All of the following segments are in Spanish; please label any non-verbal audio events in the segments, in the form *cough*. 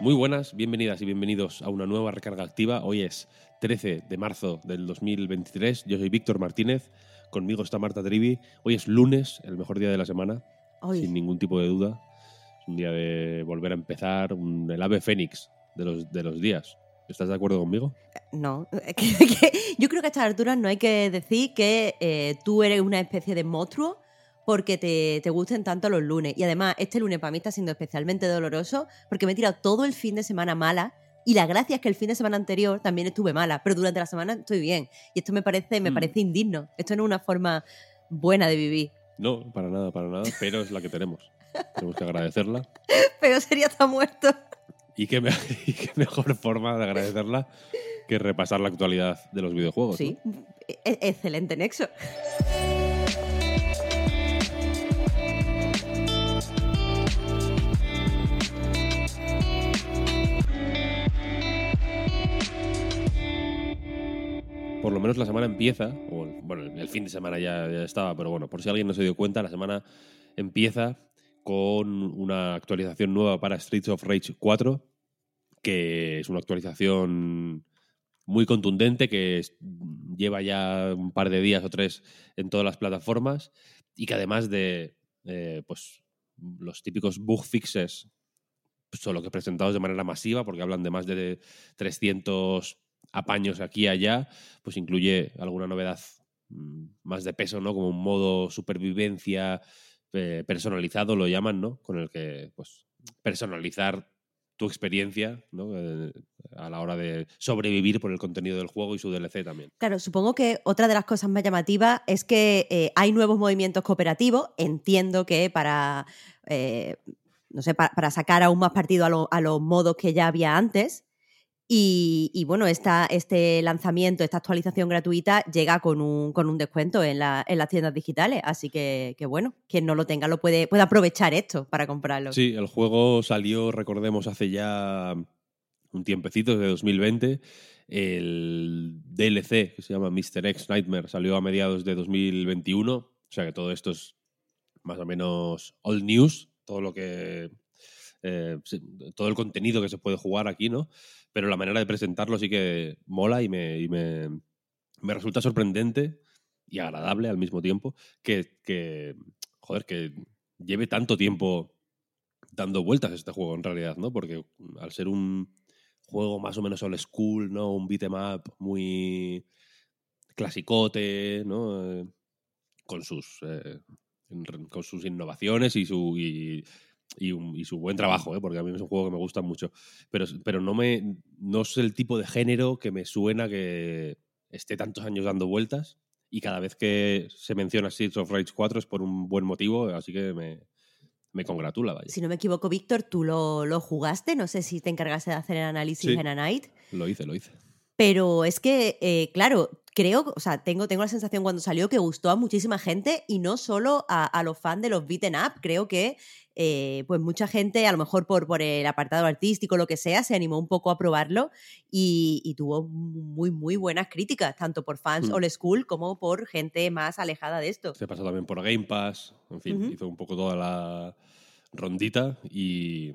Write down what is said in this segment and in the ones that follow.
Muy buenas, bienvenidas y bienvenidos a una nueva recarga activa. Hoy es 13 de marzo del 2023. Yo soy Víctor Martínez, conmigo está Marta Trivi. Hoy es lunes, el mejor día de la semana, Hoy. sin ningún tipo de duda. Es un día de volver a empezar, un- el ave fénix de los, de los días. ¿Estás de acuerdo conmigo? No, *laughs* que- que- yo creo que a estas alturas no hay que decir que eh, tú eres una especie de monstruo porque te, te gusten tanto los lunes. Y además, este lunes para mí está siendo especialmente doloroso porque me he tirado todo el fin de semana mala. Y la gracia es que el fin de semana anterior también estuve mala, pero durante la semana estoy bien. Y esto me parece, me Mm. parece indigno. Esto no es una forma buena de vivir. No, para nada, para nada, pero es la que tenemos. *laughs* Tenemos que agradecerla. Pero sería estar muerto. Y qué, me- *laughs* y qué mejor forma de agradecerla que repasar la actualidad de los videojuegos. ¿no? Sí, e- excelente nexo. Por lo menos la semana empieza, o bueno, el fin de semana ya, estaba, pero bueno, por si alguien no se dio cuenta, la semana empieza con una actualización nueva para Streets of Rage 4, que es una actualización muy contundente, que lleva ya un par de días o tres en todas las plataformas, y que además de eh, pues, los típicos bug fixes, solo que presentados de manera masiva, porque hablan de más de 300 apaños aquí y allá, pues incluye alguna novedad mm, más de peso, ¿no? Como un modo supervivencia personalizado, lo llaman, ¿no? Con el que, pues, personalizar tu experiencia, ¿no? Eh, a la hora de sobrevivir por el contenido del juego y su DLC también. Claro, supongo que otra de las cosas más llamativas es que eh, hay nuevos movimientos cooperativos. Entiendo que para, eh, no sé, pa- para, sacar aún más partido a, lo- a los modos que ya había antes. Y, bueno, esta, este lanzamiento, esta actualización gratuita llega con un, con un descuento en, la- en las tiendas digitales. Así que, bueno, quien no lo tenga lo puede, puede aprovechar esto para comprarlo. Sí, el juego salió, recordemos, hace ya un tiempecito, desde 2020. El DLC, que se llama Mr. X Nightmare, salió a mediados de 2021. O sea que todo esto es más o menos old news, todo lo que. eh, todo el contenido que se puede jugar aquí, ¿no? Pero la manera de presentarlo sí que mola y me, me, resulta sorprendente y agradable al mismo tiempo que, joder, que lleve tanto tiempo dando vueltas este juego en realidad, ¿no? Porque al ser un juego más o menos old school, ¿no? Un beat'em up muy clasicote, ¿no? Eh, con sus eh, con sus innovaciones y su y un- y su buen trabajo, ¿eh? porque a mí es un juego que me gusta mucho. Pero, pero no me no es el tipo de género que me suena que esté tantos años dando vueltas y cada vez que se menciona Streets of Rage 4 es por un buen motivo, así que me, me congratula, vaya. Si no me equivoco, Víctor, tú lo, lo jugaste. No sé si te encargaste de hacer el análisis Sí. en A Night. Lo hice, lo hice. Pero es que, eh, claro, creo, o sea, tengo, tengo la sensación cuando salió que gustó a muchísima gente y no solo a, a los fans de los beaten up. Creo que, eh, pues mucha gente, a lo mejor por, por el apartado artístico, lo que sea, se animó un poco a probarlo y, y tuvo muy, muy buenas críticas, tanto por fans Mm. old school como por gente más alejada de esto. Se pasó también por Game Pass, en fin, hizo un poco toda la rondita y,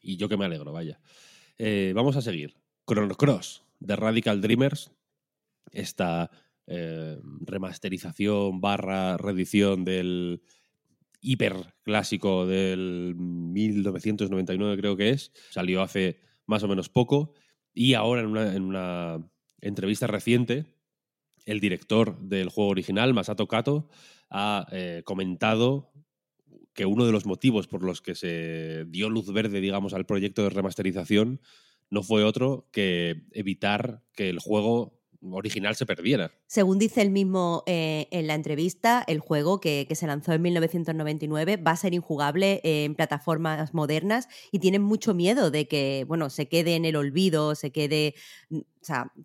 y yo que me alegro, vaya. Eh, vamos a seguir. Chrono Cross de Radical Dreamers, esta eh, remasterización barra reedición del hiper clásico del 1999 creo que es, salió hace más o menos poco. Y ahora en una, en una entrevista reciente el director del juego original, Masato Kato, ha eh, comentado que uno de los motivos por los que se dio luz verde, digamos, al proyecto de remasterización no fue otro que evitar que el juego original se perdiera. Según dice el mismo eh, en la entrevista, el juego que, se lanzó en 1999 va a ser injugable en plataformas modernas y tienen mucho miedo de que, bueno, se quede en el olvido, se quede mm,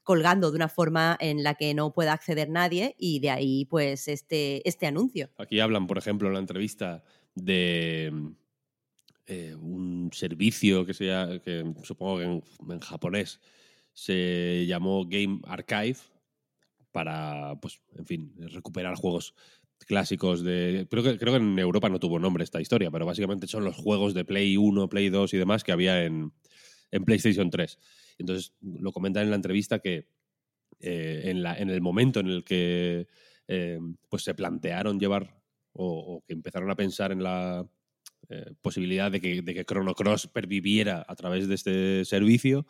colgando de una forma en la que no pueda acceder nadie y de ahí pues este, este anuncio. Aquí hablan, por ejemplo, en la entrevista de eh, un servicio que sea, que supongo que en japonés se llamó Game Archive para, pues, en fin, recuperar juegos clásicos de... Creo que, creo que en Europa no tuvo nombre esta historia, pero básicamente son los juegos de Play 1, Play 2 y demás que había en, en PlayStation 3. Entonces, lo comentan en la entrevista que eh, en, la, en, el momento en el que eh, pues se plantearon llevar o, que empezaron a pensar en la eh, posibilidad de que, de que Chrono Cross perviviera a través de este servicio,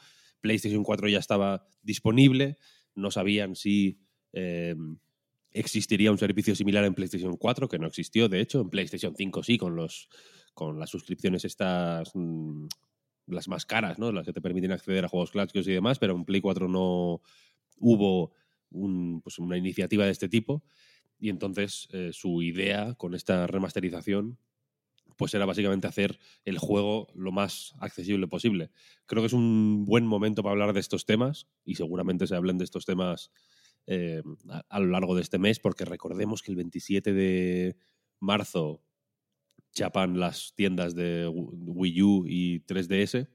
PlayStation 4 ya estaba disponible, no sabían si em, existiría un servicio similar en PlayStation 4, que no existió, de hecho, en PlayStation 5 sí, con, los, con las suscripciones estas, mm, las más caras, ¿no? las que te permiten acceder a juegos clásicos y demás, pero en Play 4 no hubo pues una iniciativa de este tipo. Y entonces eh, su idea con esta remasterización pues era básicamente hacer el juego lo más accesible posible. Creo que es un buen momento para hablar de estos temas y seguramente se hablen de estos temas eh, a, lo largo de este mes, porque recordemos que el 27 de marzo chapan las tiendas de Wii U y 3DS.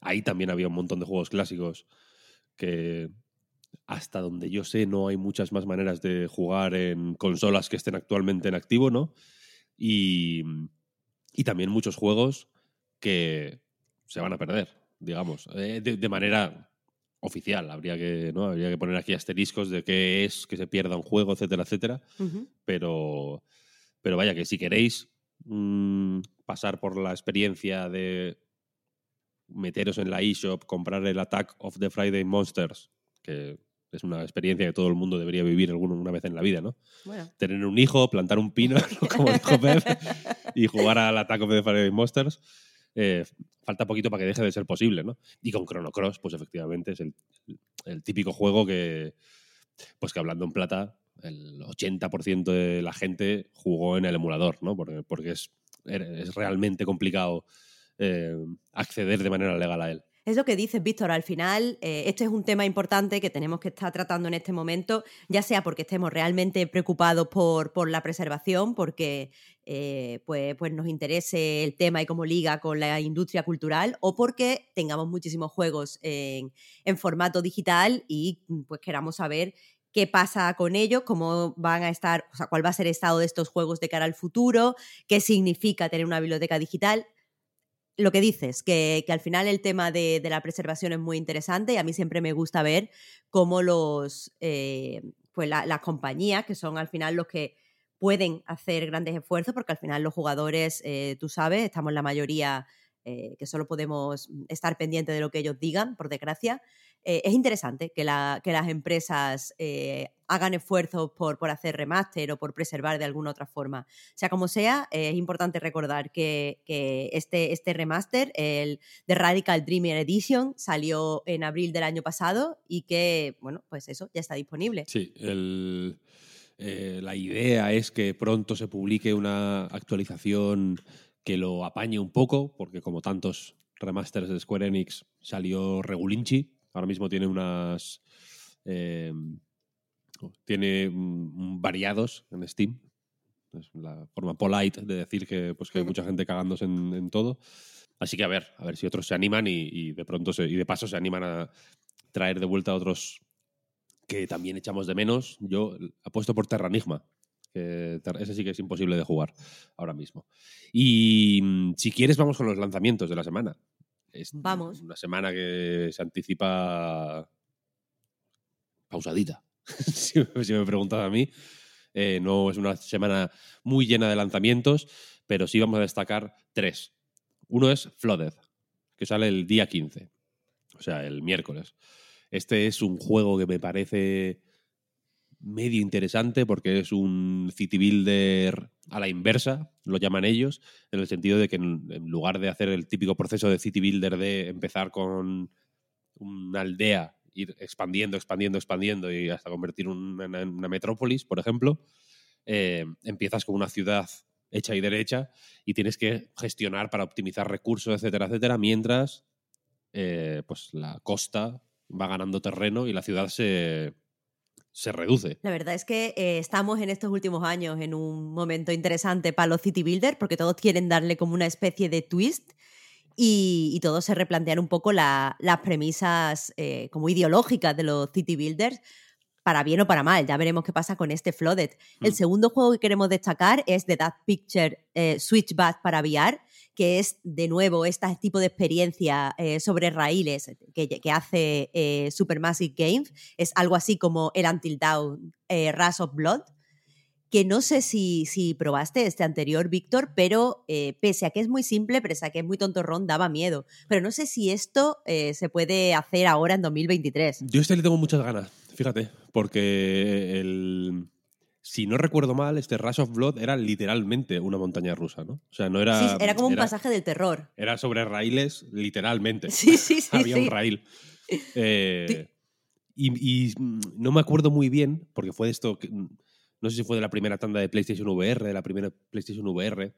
Ahí también había un montón de juegos clásicos que hasta donde yo sé no hay muchas más maneras de jugar en consolas que estén actualmente en activo, ¿no? Y, y también muchos juegos que se van a perder, digamos, eh, de, manera oficial. Habría que, ¿no? Habría que poner aquí asteriscos de qué es que se pierda un juego, etcétera, etcétera. pero, pero vaya, que si queréis mm, pasar por la experiencia de meteros en la eShop, comprar el Attack of the Friday Monsters, que es una experiencia que todo el mundo debería vivir alguna vez en la vida, ¿no? Tener un hijo, plantar un pino, *laughs* *laughs* como dijo Pep, y jugar al Attack of the Fire Monsters. Eh, falta poquito para que deje de ser posible, ¿no? Y con Chrono Cross, pues efectivamente es el, típico juego que, pues que hablando en plata, el 80% de la gente jugó en el emulador, ¿no? Porque, porque es, es realmente complicado eh, acceder de manera legal a él. Es lo que dices, Víctor. Al final, eh, este es un tema importante que tenemos que estar tratando en este momento, ya sea porque estemos realmente preocupados por, por la preservación, porque eh, pues, pues nos interese el tema y cómo liga con la industria cultural, o porque tengamos muchísimos juegos en, en formato digital y pues queramos saber qué pasa con ellos, cómo van a estar, o sea, cuál va a ser el estado de estos juegos de cara al futuro, qué significa tener una biblioteca digital lo que dices, que, al final el tema de, la preservación es muy interesante y a mí siempre me gusta ver cómo los, eh, pues las compañías, que son al final los que pueden hacer grandes esfuerzos, porque al final los jugadores, eh, tú sabes, estamos la mayoría eh, que solo podemos estar pendientes de lo que ellos digan, por desgracia, eh, es interesante que, las empresas eh, hagan esfuerzos por, hacer remaster o por preservar de alguna otra forma. Sea como sea, eh, es importante recordar que, este, este, remaster, el de Radical Dreamer Edition, salió en abril del año pasado y que, bueno, pues eso, ya está disponible. Sí, la idea es que pronto se publique una actualización que lo apañe un poco, porque como tantos remasters de Square Enix salió regulinchi Ahora mismo tiene unas. Eh, tiene variados en Steam. Es la forma polite de decir que, pues, que hay mucha gente cagándose en, todo. Así que a ver, a ver si otros se animan y, de pronto y de paso se animan a traer de vuelta a otros que también echamos de menos. Yo apuesto por Terranigma, que ese sí que es imposible de jugar ahora mismo. Y mm, si quieres, vamos con los lanzamientos de la semana. Es Vamos. Una semana que se anticipa pausadita, *laughs* si, me preguntas a mí. Eh, no es una semana muy llena de lanzamientos, pero sí vamos a destacar tres. Uno es Flooded, que sale el día 15, o sea, el miércoles. Este es un juego que me parece medio interesante porque es un city builder a la inversa, lo llaman ellos, en el sentido de que en, lugar de hacer el típico proceso de city builder de empezar con una aldea ir expandiendo, expandiendo, expandiendo y hasta convertir una, en una metrópolis, por ejemplo, eh, empiezas con una ciudad hecha y derecha y tienes que gestionar para optimizar recursos, etcétera, etcétera, mientras eh, pues la costa va ganando terreno y la ciudad se, se reduce. La verdad es que eh, estamos en estos últimos años en un momento interesante para los city builders porque todos quieren darle como una especie de twist y, y todos se replantean un poco la- las premisas eh, como ideológicas de los city builders para bien o para mal. Ya veremos qué pasa con este Flooded. El Mm. segundo juego que queremos destacar es The That Picture eh, Switchback para VR, que es de nuevo este tipo de experiencia eh, sobre raíles que, que hace eh, Supermassive Games. Es algo así como el Until Dawn eh, Rush of Blood, que no sé si, si probaste este anterior, Víctor, pero eh, pese a que es muy simple, pese a que es muy tontorrón, daba miedo. Pero no sé si esto eh, se puede hacer ahora en 2023. Yo este le tengo muchas ganas, fíjate, porque el... Si no recuerdo mal, este Rush of Blood era literalmente una montaña rusa, ¿no? O sea, no era... Sí, era como un pasaje del terror. Era sobre raíles, literalmente. *laughs* Sí, sí, sí. *laughs* Había sí. un raíl. Eh, y, y, no me acuerdo muy bien, porque fue de esto, que, no sé si fue de la primera tanda de PlayStation VR, de la primera PlayStation VR.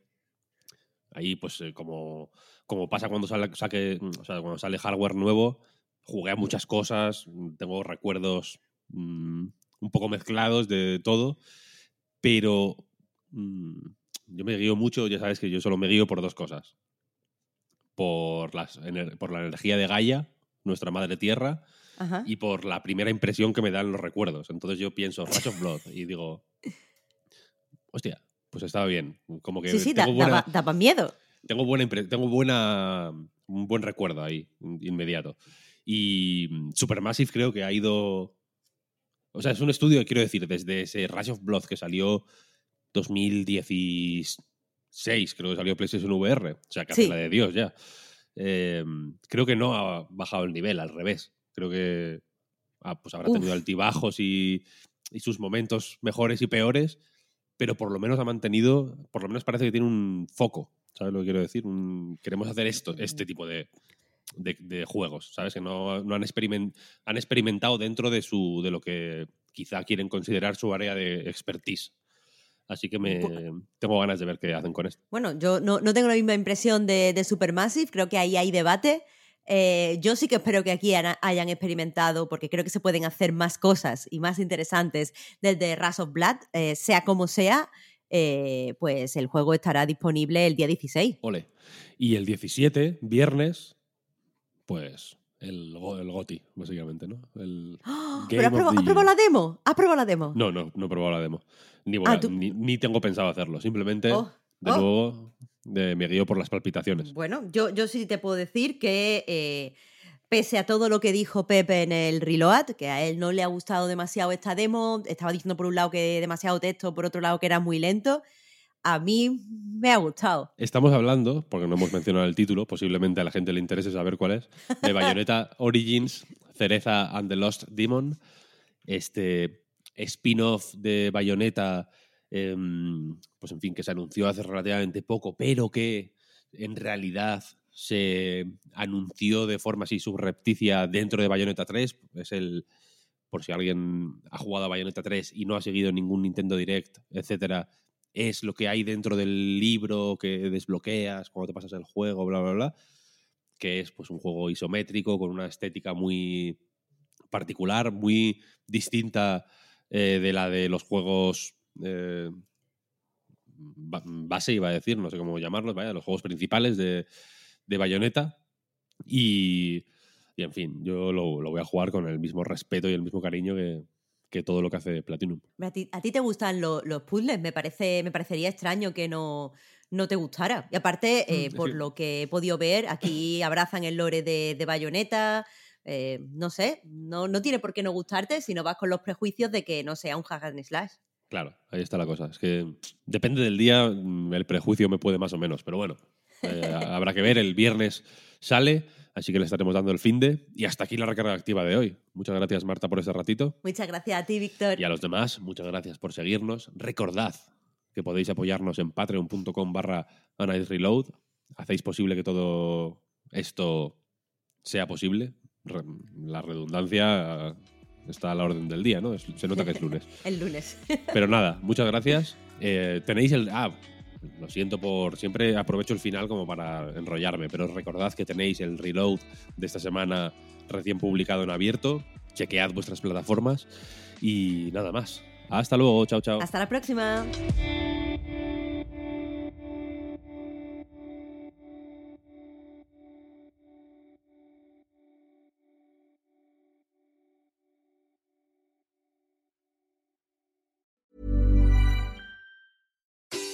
Ahí, pues, eh, como, como pasa cuando sale, saque, o sea, cuando sale hardware nuevo, jugué a muchas cosas, tengo recuerdos mm, un poco mezclados de todo, pero mm, yo me guío mucho, ya sabes que yo solo me guío por dos cosas. Por, las, por la energía de Gaia, nuestra madre tierra, Ajá. y por la primera impresión que me dan los recuerdos. Entonces yo pienso Rush of Blood y digo, hostia, pues estaba bien. Como que Sí, sí, da- tengo, buena, daba, daba miedo. tengo, buena, tengo buena, un buen recuerdo ahí, in- inmediato. Y mm, Supermassive creo que ha ido... O sea, es un estudio, quiero decir, desde ese Rush of Blood que salió 2016, creo que salió PlayStation VR, o sea, casi Sí. la de Dios ya. Eh, creo que no ha bajado el nivel, al revés. Creo que ah, pues habrá tenido Uf. altibajos y, y sus momentos mejores y peores, pero por lo menos ha mantenido, por lo menos parece que tiene un foco, ¿sabes lo que quiero decir? Un- queremos hacer esto, este tipo de, de- de juegos, ¿sabes? Que no, no han, experimen- han experimentado dentro de, su, de lo que quizá quieren considerar su área de expertise. Así que me, tengo ganas de ver qué hacen con esto. Bueno, yo no, no tengo la misma impresión de, de Supermassive, creo que ahí hay debate. Eh, yo sí que espero que aquí hayan experimentado, porque creo que se pueden hacer más cosas y más interesantes desde Rush of Blood, eh, sea como sea, eh, pues el juego estará disponible el día 16. Ole. Y el 17, viernes, pues el, el GOTI, básicamente, ¿no? El. *gasps* Game ¿Pero has probado, has probado la demo? ¿Has probado la demo? No, no, no he probado la demo. Ni, Ah, ni, ni tengo pensado hacerlo. Simplemente, Oh, de oh. nuevo, de- me guío por las palpitaciones. Bueno, yo, yo sí te puedo decir que eh, pese a todo lo que dijo Pepe en el Reload, que a él no le ha gustado demasiado esta demo, estaba diciendo por un lado que demasiado texto, por otro lado que era muy lento, a mí me ha gustado. Estamos hablando, porque no hemos mencionado el título, posiblemente a la gente le interese saber cuál es, de Bayonetta Origins, Cereza and the Lost Demon, este spin-off de Bayonetta, em, pues en fin, que se anunció hace relativamente poco, pero que en realidad se anunció de forma así subrepticia dentro de Bayonetta 3. Es el, por si alguien ha jugado a Bayonetta 3 y no ha seguido ningún Nintendo Direct, etcétera, es lo que hay dentro del libro que desbloqueas cuando te pasas el juego, bla, bla, bla, que es pues un juego isométrico con una estética muy particular, muy distinta eh, de la de los juegos eh, ba- base, iba a decir, no sé cómo llamarlos, vaya, los juegos principales de, de Bayonetta. Y, y, en fin, yo lo, lo voy a jugar con el mismo respeto y el mismo cariño que, que todo lo que hace Platinum. ¿A ti, a ti te gustan lo- los puzzles? Me, parece, me parecería extraño que no, no te gustara. Y aparte, eh, Mm, por sí. lo que he podido ver, aquí abrazan el lore de, de Bayonetta. eh, no sé, no, no tiene por qué no gustarte si no vas con los prejuicios de que no sea un hack and slash. Claro, ahí está la cosa. Es que depende del día, mm, el prejuicio me puede más o menos, pero bueno, eh, habrá que ver. El viernes sale, así que le estaremos dando el fin de. Y hasta aquí la recarga activa de hoy. Muchas gracias, Marta, por este ratito. Muchas gracias a ti, Víctor. Y a los demás, muchas gracias por seguirnos. Recordad que podéis apoyarnos en patreon.com barra Reload. Hacéis posible que todo esto sea posible. la redundancia está a la orden del día, ¿no? Se nota que es lunes. *laughs* el lunes. Pero nada, muchas gracias. Eh, tenéis el... Ah, lo siento por... Siempre aprovecho el final como para enrollarme, pero recordad que tenéis el reload de esta semana recién publicado en abierto. Chequead vuestras plataformas y nada más. Hasta luego, chao, chao. Hasta la próxima.